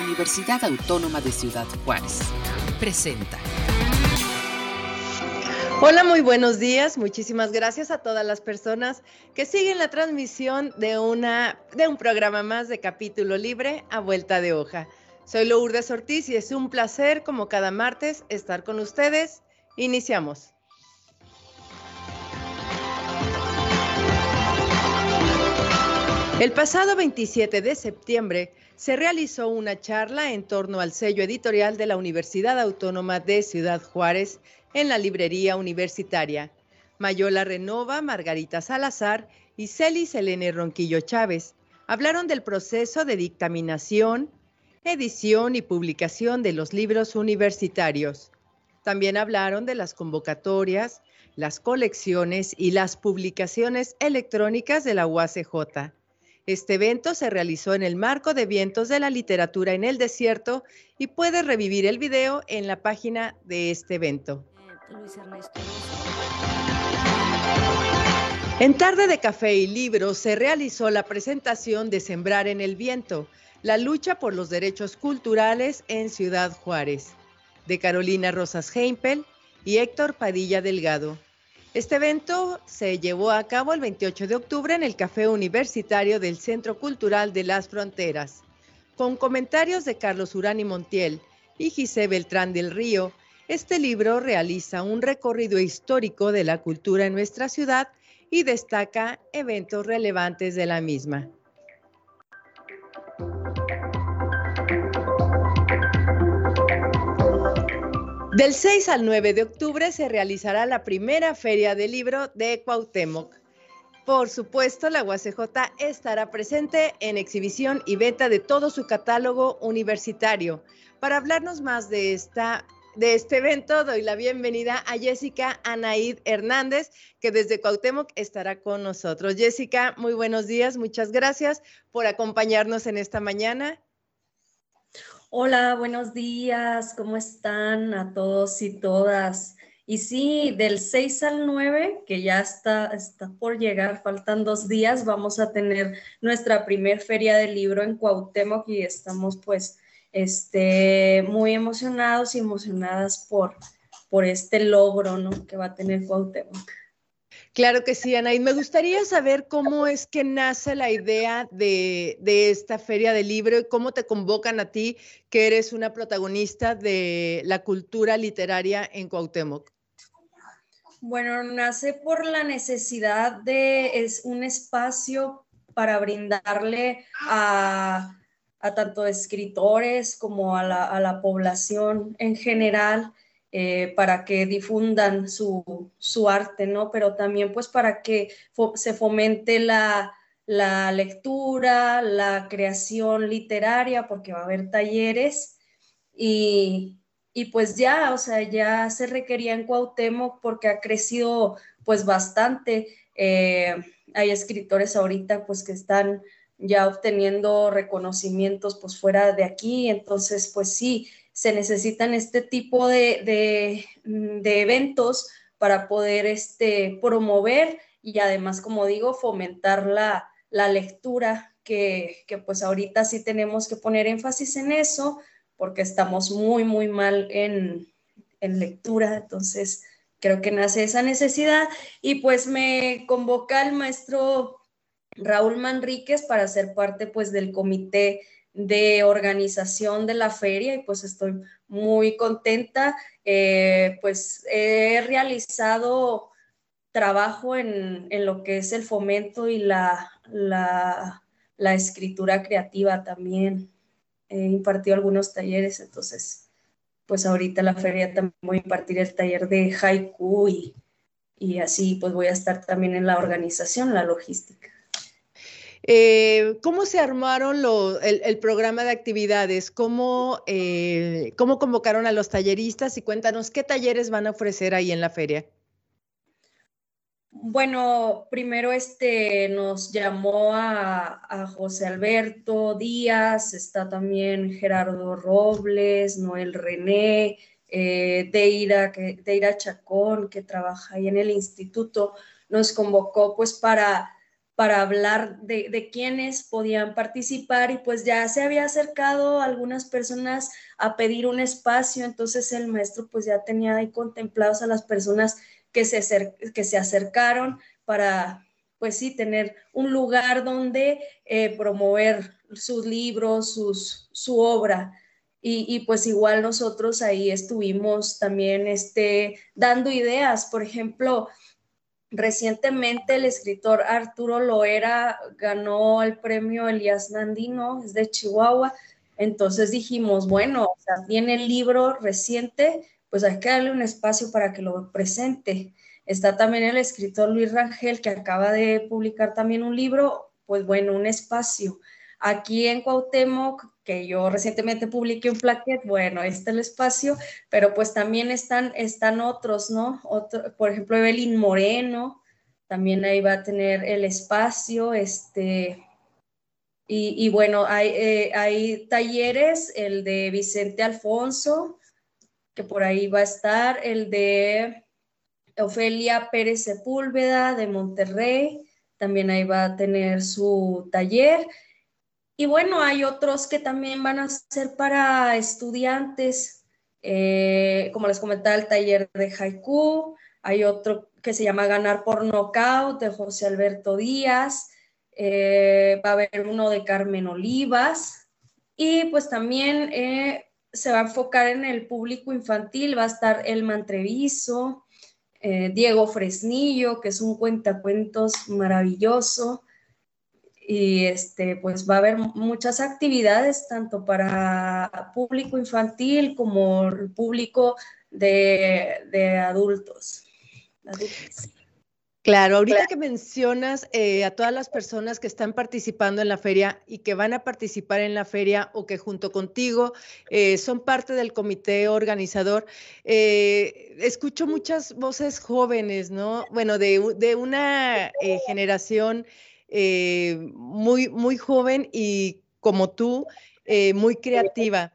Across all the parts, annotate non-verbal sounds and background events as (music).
Universidad Autónoma de Ciudad Juárez. Presenta. Hola, muy buenos días. Muchísimas gracias a todas las personas que siguen la transmisión de, una, de un programa más de capítulo libre a vuelta de hoja. Soy Lourdes Ortiz y es un placer, como cada martes, estar con ustedes. Iniciamos. El pasado 27 de septiembre se realizó una charla en torno al sello editorial de la Universidad Autónoma de Ciudad Juárez en la librería universitaria. Mayola Renova, Margarita Salazar y Celis Elene Ronquillo Chávez hablaron del proceso de dictaminación, edición y publicación de los libros universitarios. También hablaron de las convocatorias, las colecciones y las publicaciones electrónicas de la UACJ este evento se realizó en el marco de Vientos de la Literatura en el Desierto y puedes revivir el video en la página de este evento. En Tarde de Café y Libros se realizó la presentación de Sembrar en el Viento, la lucha por los derechos culturales en Ciudad Juárez, de Carolina Rosas Heimpel y Héctor Padilla Delgado. Este evento se llevó a cabo el 28 de octubre en el Café Universitario del Centro Cultural de las Fronteras. Con comentarios de Carlos Urani Montiel y Gisé Beltrán del Río, este libro realiza un recorrido histórico de la cultura en nuestra ciudad y destaca eventos relevantes de la misma. Del 6 al 9 de octubre se realizará la primera feria del libro de Cuauhtémoc. Por supuesto, la UACJ estará presente en exhibición y venta de todo su catálogo universitario. Para hablarnos más de esta de este evento doy la bienvenida a Jessica Anaid Hernández, que desde Cuauhtémoc estará con nosotros. Jessica, muy buenos días, muchas gracias por acompañarnos en esta mañana. Hola, buenos días, ¿cómo están a todos y todas? Y sí, del 6 al 9, que ya está, está por llegar, faltan dos días, vamos a tener nuestra primer feria del libro en Cuauhtémoc y estamos pues este, muy emocionados y emocionadas por, por este logro ¿no? que va a tener Cuauhtémoc. Claro que sí, Ana. Y me gustaría saber cómo es que nace la idea de, esta feria del libro y cómo te convocan a ti, que eres una protagonista de la cultura literaria en Cuauhtémoc. Bueno, nace por la necesidad de es un espacio para brindarle a, tanto escritores como a a la población en general eh, para que difundan su, arte, ¿no? Pero también pues para que se fomente la, lectura, la creación literaria, porque va a haber talleres y, pues ya, o sea, ya se requería en Cuauhtémoc porque ha crecido pues bastante. Eh, hay escritores ahorita pues que están ya obteniendo reconocimientos pues fuera de aquí, entonces pues sí, se necesitan este tipo de, eventos para poder este, promover y además, como digo, fomentar la, lectura, que, pues ahorita sí tenemos que poner énfasis en eso, porque estamos muy, muy mal en, en lectura, entonces creo que nace esa necesidad. Y pues me convoca el maestro Raúl Manríquez para ser parte pues del comité de organización de la feria y pues estoy muy contenta. Eh, pues he realizado trabajo en, lo que es el fomento y la, la, escritura creativa también. He impartido algunos talleres, entonces pues ahorita la feria también voy a impartir el taller de haiku y, y así pues voy a estar también en la organización, la logística. Eh, ¿Cómo se armaron el, programa de actividades? ¿Cómo, eh, ¿Cómo convocaron a los talleristas? Y cuéntanos qué talleres van a ofrecer ahí en la feria. Bueno, primero este nos llamó a, José Alberto Díaz, está también Gerardo Robles, Noel René, eh, Deira, Chacón, que trabaja ahí en el instituto, nos convocó pues para para hablar de, de quiénes podían participar y pues ya se había acercado algunas personas a pedir un espacio, entonces el maestro pues ya tenía ahí contemplados a las personas que se, que se acercaron para pues sí, tener un lugar donde eh, promover sus libros, sus, su obra. Y, pues igual nosotros ahí estuvimos también este, dando ideas. Por ejemplo, Recientemente el escritor Arturo Loera ganó el premio Elías Nandino, es de Chihuahua. Entonces dijimos, bueno, o viene el libro reciente, pues hay que darle un espacio para que lo presente. Está también el escritor Luis Rangel, que acaba de publicar también un libro, pues bueno, un espacio. Aquí en Cuauhtémoc, que yo recientemente publiqué un plaquet, bueno, este es el espacio, pero pues también están, están otros, ¿no? Por ejemplo, Evelyn Moreno, también ahí va a tener el espacio, este, y, bueno, hay, eh, hay talleres, el de Vicente Alfonso, que por ahí va a estar, el de Ofelia Pérez Sepúlveda de Monterrey, también ahí va a tener su taller, y bueno, hay otros que también van a ser para estudiantes, eh, como les comentaba, el taller de haiku, hay otro que se llama Ganar por Nocaut de José Alberto Díaz, eh, va a haber uno de Carmen Olivas y pues también eh, se va a enfocar en el público infantil, va a estar El Mantreviso, Diego Fresnillo, que es un cuentacuentos maravilloso, y este, pues va a haber muchas actividades tanto para público infantil como público de, adultos. Claro, ahorita que mencionas eh, a todas las personas que están participando en la feria y que van a participar en la feria o que junto contigo eh, son parte del comité organizador, eh, escucho muchas voces jóvenes, ¿no? Bueno, de, de una generación eh, muy, muy joven y como tú, eh, muy creativa.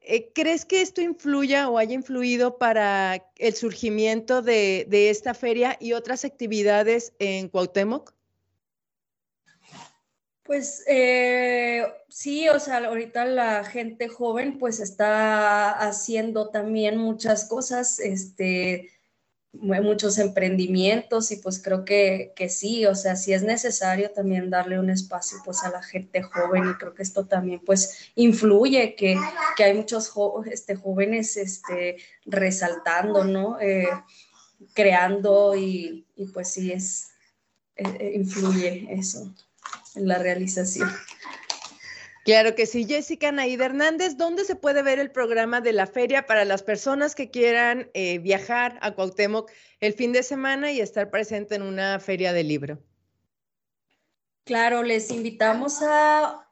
Eh, ¿Crees que esto influya o haya influido para el surgimiento de, esta feria y otras actividades en Cuauhtémoc? Pues sí, o sea, ahorita la gente joven pues está haciendo también muchas cosas, este, muchos emprendimientos y pues creo que, que, sí, o sea, sí es necesario también darle un espacio pues a la gente joven y creo que esto también pues influye que, que hay muchos este, jóvenes este, resaltando, ¿no? Eh, creando y, y, pues sí es, eh, eh, influye eso en la realización. Claro que sí, Jessica Naida Hernández, ¿dónde se puede ver el programa de la feria para las personas que quieran eh, viajar a Cuauhtémoc el fin de semana y estar presente en una feria de libro? Claro, les invitamos a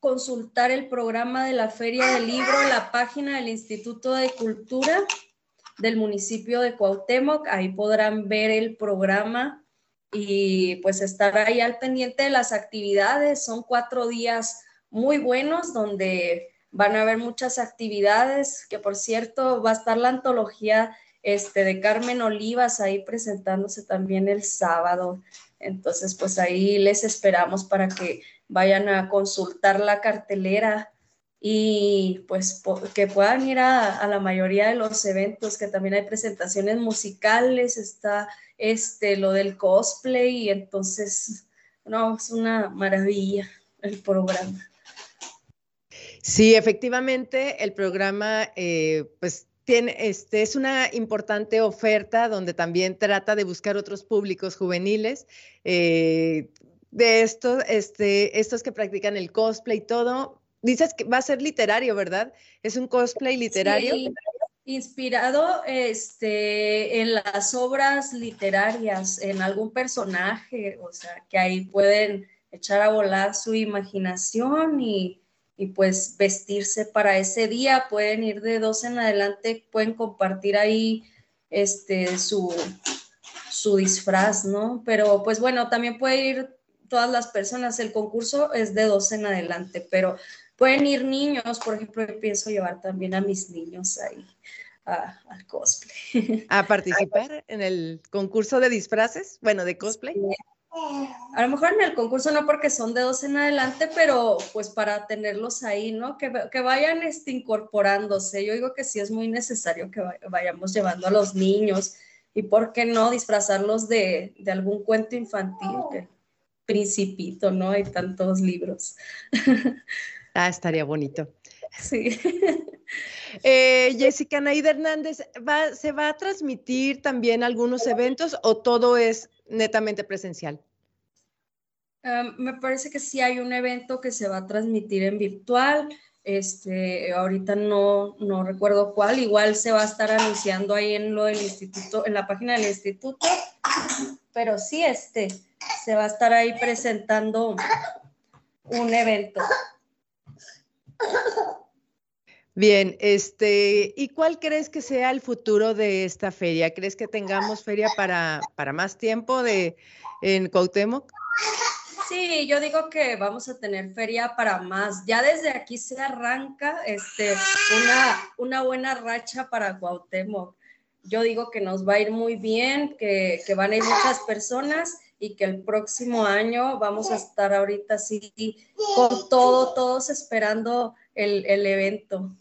consultar el programa de la feria del libro en la página del Instituto de Cultura del municipio de Cuauhtémoc. Ahí podrán ver el programa y pues estar ahí al pendiente de las actividades. Son cuatro días muy buenos donde van a haber muchas actividades, que por cierto va a estar la antología este, de Carmen Olivas ahí presentándose también el sábado. Entonces, pues ahí les esperamos para que vayan a consultar la cartelera y pues que puedan ir a, a, la mayoría de los eventos, que también hay presentaciones musicales, está este, lo del cosplay entonces, no, es una maravilla el programa. Sí, efectivamente, el programa, eh, pues este, es una importante oferta donde también trata de buscar otros públicos juveniles. Eh, de estos, este, estos que practican el cosplay y todo. Dices que va a ser literario, ¿verdad? Es un cosplay literario. Sí, inspirado este, en las obras literarias, en algún personaje, o sea, que ahí pueden echar a volar su imaginación y y pues vestirse para ese día. Pueden ir de dos en adelante, pueden compartir ahí este, su, su disfraz, ¿no? Pero pues bueno, también pueden ir todas las personas. El concurso es de dos en adelante, pero pueden ir niños, por ejemplo, yo pienso llevar también a mis niños ahí al cosplay. ¿A participar en el concurso de disfraces? Bueno, de cosplay. A lo mejor en el concurso no porque son de dos en adelante, pero pues para tenerlos ahí, ¿no? Que, que vayan este, incorporándose. Yo digo que sí es muy necesario que vayamos llevando a los niños y por qué no disfrazarlos de, de algún cuento infantil, que principito, ¿no? Hay tantos libros. (laughs) Ah, estaría bonito. Sí. (laughs) Eh, Jessica Naida Hernández, ¿se va a transmitir también algunos eventos o todo es netamente presencial? me parece que sí hay un evento que se va a transmitir en virtual. Este, ahorita no, no recuerdo cuál, igual se va a estar anunciando ahí en lo del instituto, en la página del instituto, pero sí, este, se va a estar ahí presentando un evento. Bien, este, ¿y cuál crees que sea el futuro de esta feria? ¿Crees que tengamos feria para, para más tiempo de, en Cuauhtémoc? Sí, yo digo que vamos a tener feria para más. Ya desde aquí se arranca este, una, una buena racha para Cuauhtémoc. Yo digo que nos va a ir muy bien, que, que van a ir muchas personas y que el próximo año vamos a estar ahorita así con todo, todos esperando el, el evento.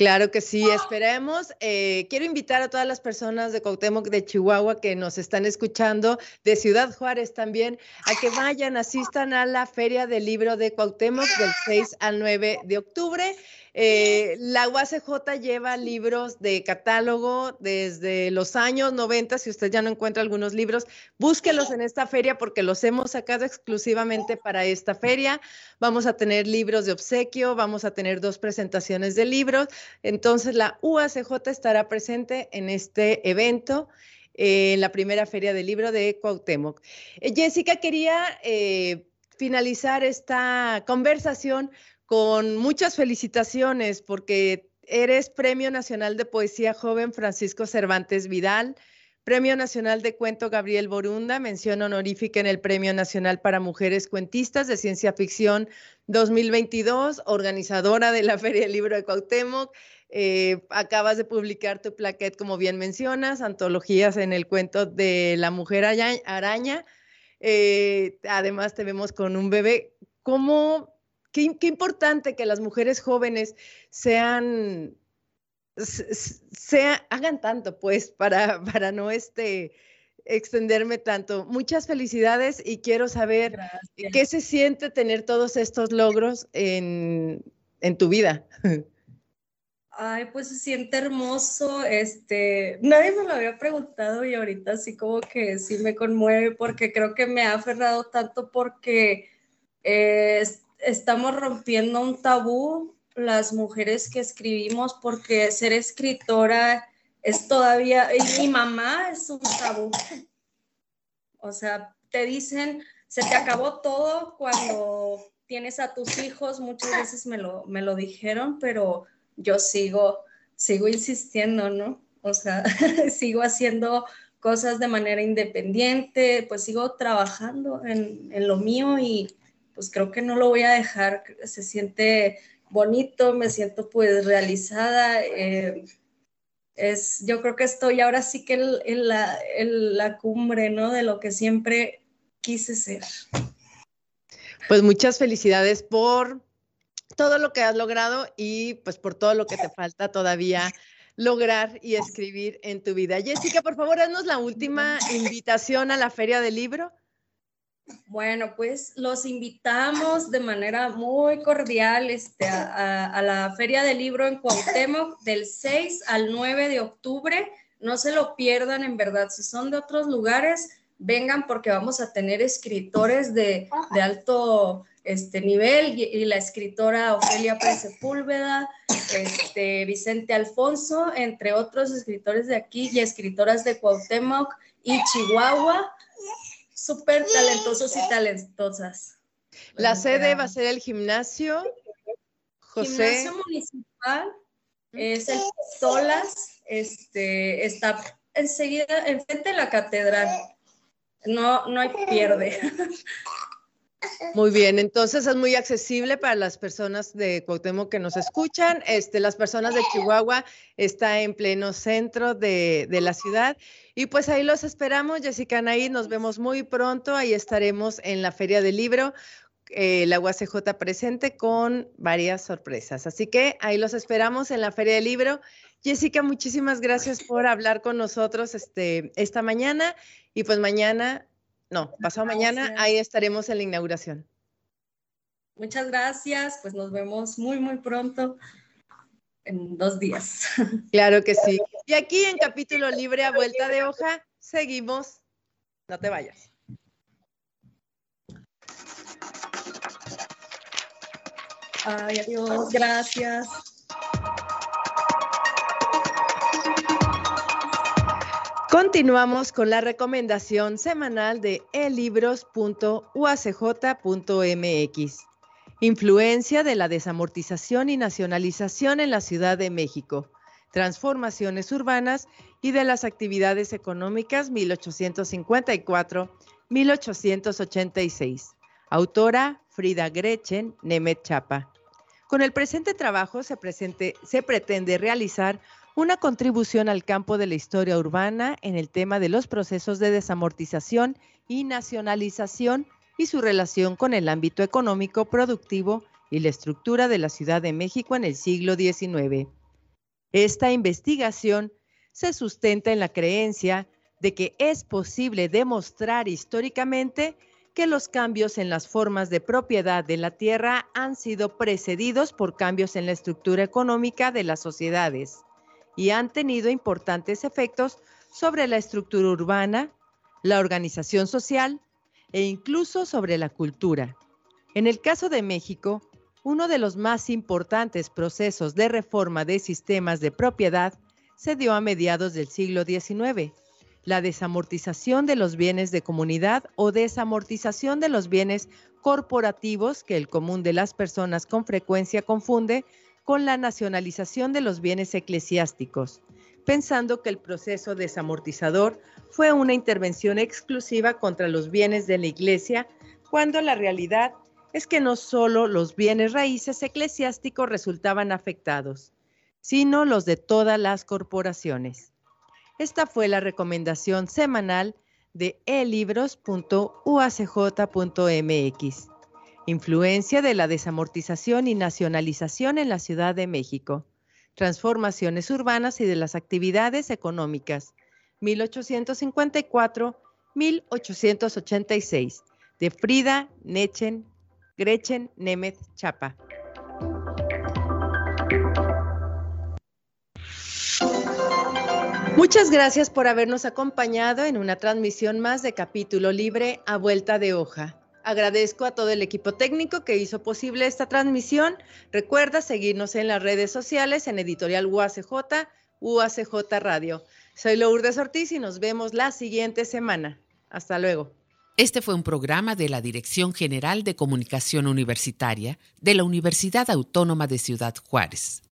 Claro que sí, esperemos. Eh, quiero invitar a todas las personas de Cuauhtémoc, de Chihuahua, que nos están escuchando, de Ciudad Juárez también, a que vayan, asistan a la Feria del Libro de Cuauhtémoc del 6 al 9 de octubre. Eh, la UACJ lleva libros de catálogo desde los años 90. Si usted ya no encuentra algunos libros, búsquelos en esta feria porque los hemos sacado exclusivamente para esta feria. Vamos a tener libros de obsequio, vamos a tener dos presentaciones de libros. Entonces, la UACJ estará presente en este evento. en la primera feria del libro de Cuauhtémoc. Eh, Jessica, quería eh, finalizar esta conversación con muchas felicitaciones porque eres Premio Nacional de Poesía Joven Francisco Cervantes Vidal, Premio Nacional de Cuento Gabriel Borunda, mención honorífica en el Premio Nacional para Mujeres Cuentistas de Ciencia Ficción 2022, organizadora de la Feria del Libro de Cuauhtémoc. Eh, acabas de publicar tu plaquet, como bien mencionas, antologías en el cuento de la mujer araña. Eh, además, te vemos con un bebé. ¿Cómo qué, importante que las mujeres jóvenes sean, sea, hagan tanto, pues, para, para no este, extenderme tanto. Muchas felicidades y quiero saber qué se siente tener todos estos logros en, en tu vida. (laughs) Ay, pues se siente hermoso. Este, nadie me lo había preguntado y ahorita sí como que sí me conmueve porque creo que me ha aferrado tanto porque eh, estamos rompiendo un tabú las mujeres que escribimos porque ser escritora es todavía, y mi mamá es un tabú. O sea, te dicen, se te acabó todo cuando tienes a tus hijos, muchas veces me lo, me lo dijeron, pero yo sigo, sigo insistiendo, ¿no? O sea, (laughs) sigo haciendo cosas de manera independiente, pues sigo trabajando en, en lo mío y, pues creo que no lo voy a dejar, se siente bonito, me siento pues realizada. Eh, es, yo creo que estoy ahora sí que en, la, la, cumbre, ¿no? De lo que siempre quise ser. Pues muchas felicidades por todo lo que has logrado y pues por todo lo que te (laughs) falta todavía lograr y escribir en tu vida. Jessica, por favor, haznos la última invitación a la Feria del Libro. Bueno, pues los invitamos de manera muy cordial este, a, la Feria del Libro en Cuauhtémoc del 6 al 9 de octubre. No se lo pierdan, en verdad. Si son de otros lugares, vengan porque vamos a tener escritores de, alto este, nivel y, la escritora Ofelia Pérez Sepúlveda, este, Vicente Alfonso, entre otros escritores de aquí y escritoras de Cuauhtémoc y Chihuahua súper talentosos y talentosas. La sede va a ser el gimnasio José. Gimnasio municipal es el Solas, este, está enseguida enfrente de la catedral. No, no hay pierde. (laughs) Muy bien, entonces es muy accesible para las personas de Cuauhtémoc que nos escuchan. Este, las personas de Chihuahua está en pleno centro de, la ciudad. Y pues ahí los esperamos, Jessica Anaí, nos vemos muy pronto. Ahí estaremos en la Feria del Libro, eh, la UACJ presente con varias sorpresas. Así que ahí los esperamos en la Feria del Libro. Jessica, muchísimas gracias por hablar con nosotros este, esta mañana. Y pues mañana no, pasado mañana, ahí estaremos en la inauguración. Muchas gracias, pues nos vemos muy, muy pronto, en dos días. (laughs) Claro que sí. Y aquí en capítulo libre a vuelta de hoja, seguimos. No te vayas. Ay, adiós, gracias. Continuamos con la recomendación semanal de elibros.uacj.mx. Influencia de la desamortización y nacionalización en la Ciudad de México. Transformaciones urbanas y de las actividades económicas 1854-1886. Autora Frida Gretchen Nemet Chapa. Con el presente trabajo se, se pretende realizar una contribución al campo de la historia urbana en el tema de los procesos de desamortización y nacionalización y su relación con el ámbito económico, productivo y la estructura de la Ciudad de México en el siglo XIX. Esta investigación se sustenta en la creencia de que es posible demostrar históricamente que los cambios en las formas de propiedad de la tierra han sido precedidos por cambios en la estructura económica de las sociedades y han tenido importantes efectos sobre la estructura urbana, la organización social e incluso sobre la cultura. En el caso de México, uno de los más importantes procesos de reforma de sistemas de propiedad se dio a mediados del siglo XIX, la desamortización de los bienes de comunidad o desamortización de los bienes corporativos que el común de las personas con frecuencia confunde con la nacionalización de los bienes eclesiásticos, pensando que el proceso desamortizador fue una intervención exclusiva contra los bienes de la Iglesia, cuando la realidad es que no solo los bienes raíces eclesiásticos resultaban afectados, sino los de todas las corporaciones. Esta fue la recomendación semanal de elibros.uacj.mx. Influencia de la desamortización y nacionalización en la Ciudad de México. Transformaciones urbanas y de las actividades económicas. 1854-1886. De Frida Nechen, Gretchen Nemeth Chapa. Muchas gracias por habernos acompañado en una transmisión más de capítulo libre a vuelta de hoja. Agradezco a todo el equipo técnico que hizo posible esta transmisión. Recuerda seguirnos en las redes sociales en Editorial UACJ, UACJ Radio. Soy Lourdes Ortiz y nos vemos la siguiente semana. Hasta luego. Este fue un programa de la Dirección General de Comunicación Universitaria de la Universidad Autónoma de Ciudad Juárez.